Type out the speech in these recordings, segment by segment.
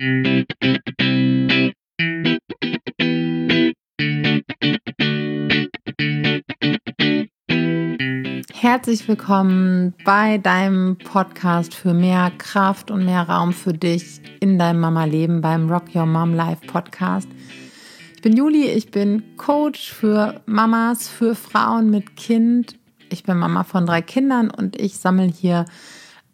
Herzlich willkommen bei deinem Podcast für mehr Kraft und mehr Raum für dich in deinem Mama-Leben beim Rock Your Mom Life Podcast. Ich bin Juli, ich bin Coach für Mamas, für Frauen mit Kind. Ich bin Mama von drei Kindern und ich sammle hier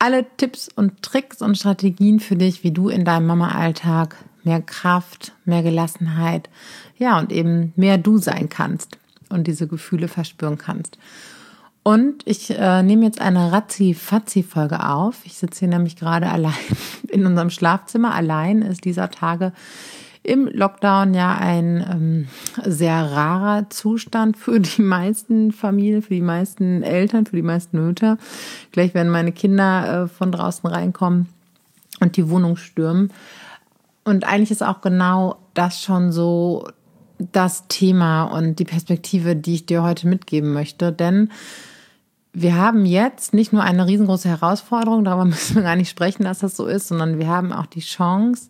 alle Tipps und Tricks und Strategien für dich, wie du in deinem Mama-Alltag mehr Kraft, mehr Gelassenheit, ja, und eben mehr du sein kannst und diese Gefühle verspüren kannst. Und ich äh, nehme jetzt eine Razzi-Fazzi-Folge auf. Ich sitze hier nämlich gerade allein in unserem Schlafzimmer. Allein ist dieser Tage im Lockdown ja ein ähm, sehr rarer Zustand für die meisten Familien, für die meisten Eltern, für die meisten Mütter. Gleich werden meine Kinder äh, von draußen reinkommen und die Wohnung stürmen. Und eigentlich ist auch genau das schon so das Thema und die Perspektive, die ich dir heute mitgeben möchte. Denn wir haben jetzt nicht nur eine riesengroße Herausforderung, darüber müssen wir gar nicht sprechen, dass das so ist, sondern wir haben auch die Chance,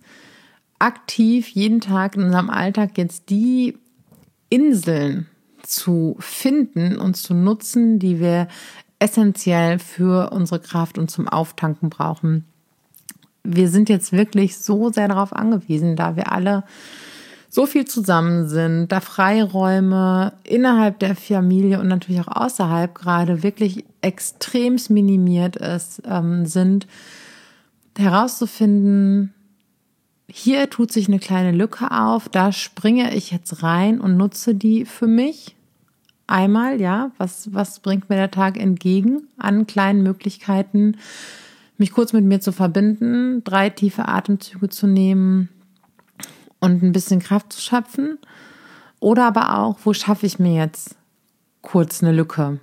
aktiv jeden Tag in unserem Alltag jetzt die Inseln zu finden und zu nutzen, die wir essentiell für unsere Kraft und zum Auftanken brauchen. Wir sind jetzt wirklich so sehr darauf angewiesen, da wir alle so viel zusammen sind, da Freiräume innerhalb der Familie und natürlich auch außerhalb gerade wirklich extremst minimiert ist, ähm, sind, herauszufinden, hier tut sich eine kleine Lücke auf, da springe ich jetzt rein und nutze die für mich. Einmal, ja, was, was bringt mir der Tag entgegen an kleinen Möglichkeiten, mich kurz mit mir zu verbinden, drei tiefe Atemzüge zu nehmen und ein bisschen Kraft zu schöpfen. Oder aber auch, wo schaffe ich mir jetzt kurz eine Lücke?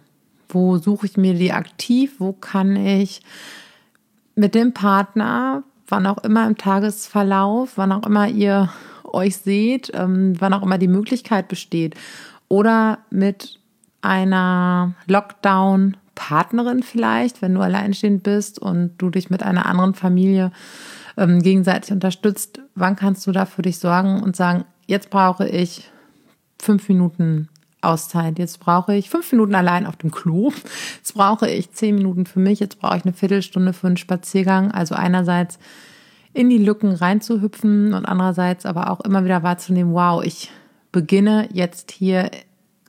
Wo suche ich mir die aktiv? Wo kann ich mit dem Partner wann auch immer im Tagesverlauf, wann auch immer ihr euch seht, ähm, wann auch immer die Möglichkeit besteht. Oder mit einer Lockdown-Partnerin vielleicht, wenn du alleinstehend bist und du dich mit einer anderen Familie ähm, gegenseitig unterstützt. Wann kannst du da für dich sorgen und sagen, jetzt brauche ich fünf Minuten Auszeit. Jetzt brauche ich fünf Minuten allein auf dem Klo. Jetzt brauche ich zehn Minuten für mich. Jetzt brauche ich eine Viertelstunde für einen Spaziergang. Also einerseits in die Lücken reinzuhüpfen und andererseits aber auch immer wieder wahrzunehmen, wow, ich beginne jetzt hier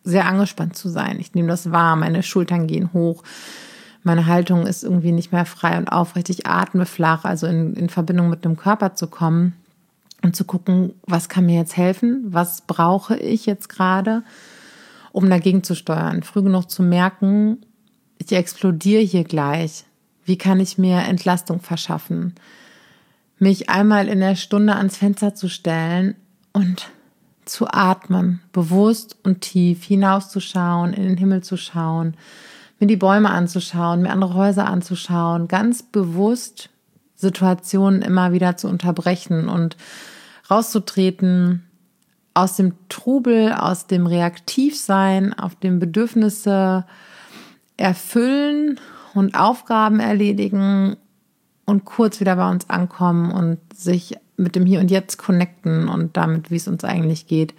sehr angespannt zu sein. Ich nehme das wahr, meine Schultern gehen hoch, meine Haltung ist irgendwie nicht mehr frei und aufrecht, ich atme flach, also in, in Verbindung mit dem Körper zu kommen und zu gucken, was kann mir jetzt helfen, was brauche ich jetzt gerade um dagegen zu steuern. Früh genug zu merken, ich explodiere hier gleich. Wie kann ich mir Entlastung verschaffen? Mich einmal in der Stunde ans Fenster zu stellen und zu atmen, bewusst und tief hinauszuschauen, in den Himmel zu schauen, mir die Bäume anzuschauen, mir andere Häuser anzuschauen, ganz bewusst Situationen immer wieder zu unterbrechen und rauszutreten, aus dem Trubel, aus dem Reaktivsein, auf dem Bedürfnisse erfüllen und Aufgaben erledigen und kurz wieder bei uns ankommen und sich mit dem Hier und Jetzt connecten und damit, wie es uns eigentlich geht.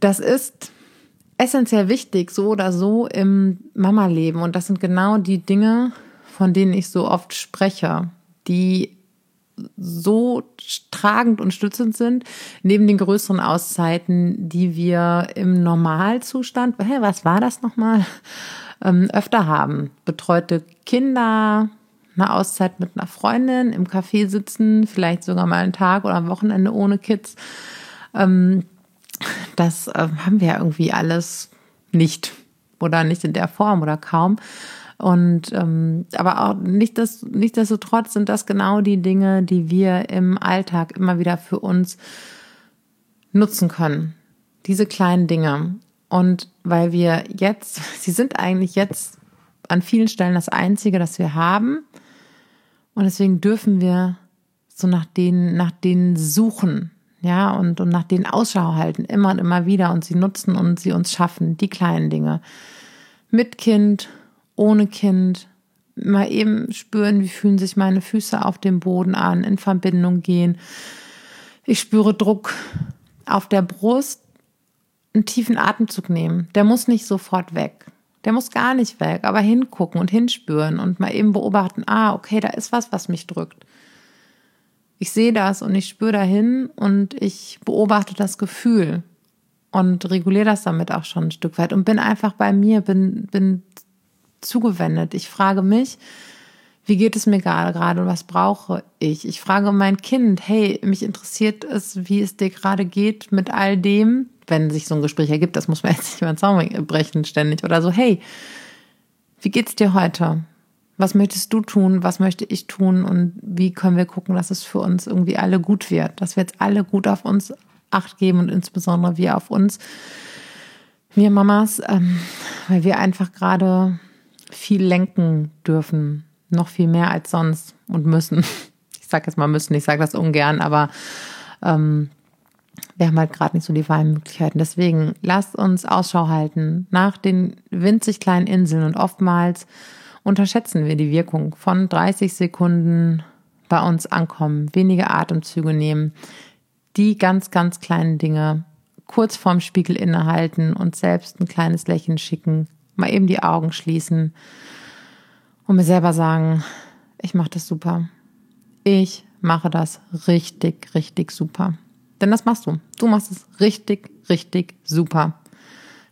Das ist essentiell wichtig, so oder so im Mama-Leben. Und das sind genau die Dinge, von denen ich so oft spreche, die so tragend und stützend sind, neben den größeren Auszeiten, die wir im Normalzustand, hä, was war das nochmal, ähm, öfter haben. Betreute Kinder, eine Auszeit mit einer Freundin, im Café sitzen, vielleicht sogar mal einen Tag oder am Wochenende ohne Kids. Ähm, das äh, haben wir ja irgendwie alles nicht oder nicht in der Form oder kaum. Und ähm, aber auch nicht das, nichtsdestotrotz sind das genau die Dinge, die wir im Alltag immer wieder für uns nutzen können. Diese kleinen Dinge. Und weil wir jetzt, sie sind eigentlich jetzt an vielen Stellen das Einzige, das wir haben. Und deswegen dürfen wir so nach denen, nach denen suchen, ja, und, und nach denen Ausschau halten, immer und immer wieder und sie nutzen und sie uns schaffen, die kleinen Dinge. Mit Kind, ohne Kind, mal eben spüren, wie fühlen sich meine Füße auf dem Boden an, in Verbindung gehen. Ich spüre Druck auf der Brust, einen tiefen Atemzug nehmen. Der muss nicht sofort weg. Der muss gar nicht weg, aber hingucken und hinspüren und mal eben beobachten, ah, okay, da ist was, was mich drückt. Ich sehe das und ich spüre dahin und ich beobachte das Gefühl und reguliere das damit auch schon ein Stück weit und bin einfach bei mir, bin, bin zugewendet. Ich frage mich, wie geht es mir gerade und was brauche ich? Ich frage mein Kind, hey, mich interessiert es, wie es dir gerade geht mit all dem, wenn sich so ein Gespräch ergibt, das muss man jetzt nicht den Zaun brechen ständig oder so, hey, wie geht's dir heute? Was möchtest du tun? Was möchte ich tun? Und wie können wir gucken, dass es für uns irgendwie alle gut wird? Dass wir jetzt alle gut auf uns Acht geben und insbesondere wir auf uns, wir Mamas, ähm, weil wir einfach gerade viel lenken dürfen, noch viel mehr als sonst und müssen. Ich sage jetzt mal müssen, ich sage das ungern, aber ähm, wir haben halt gerade nicht so die Wahlmöglichkeiten. Deswegen lasst uns Ausschau halten nach den winzig kleinen Inseln und oftmals unterschätzen wir die Wirkung von 30 Sekunden bei uns ankommen, wenige Atemzüge nehmen, die ganz, ganz kleinen Dinge kurz vorm Spiegel innehalten und selbst ein kleines Lächeln schicken, mal eben die Augen schließen und mir selber sagen, ich mache das super. Ich mache das richtig, richtig super. Denn das machst du. Du machst es richtig, richtig super.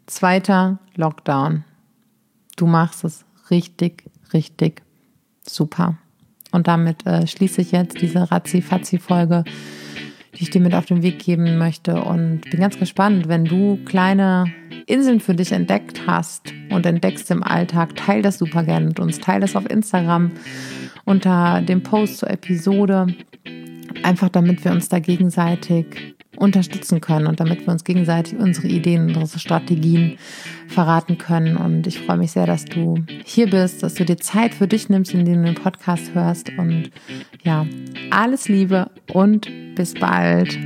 Zweiter Lockdown. Du machst es richtig, richtig super. Und damit äh, schließe ich jetzt diese Razzi-Fazzi-Folge, die ich dir mit auf den Weg geben möchte. Und bin ganz gespannt, wenn du kleine Inseln für dich entdeckt hast und entdeckst im Alltag, teil das super gerne mit uns. Teil das auf Instagram unter dem Post zur Episode. Einfach damit wir uns da gegenseitig unterstützen können und damit wir uns gegenseitig unsere Ideen, unsere Strategien verraten können. Und ich freue mich sehr, dass du hier bist, dass du dir Zeit für dich nimmst, indem du den Podcast hörst. Und ja, alles Liebe und bis bald.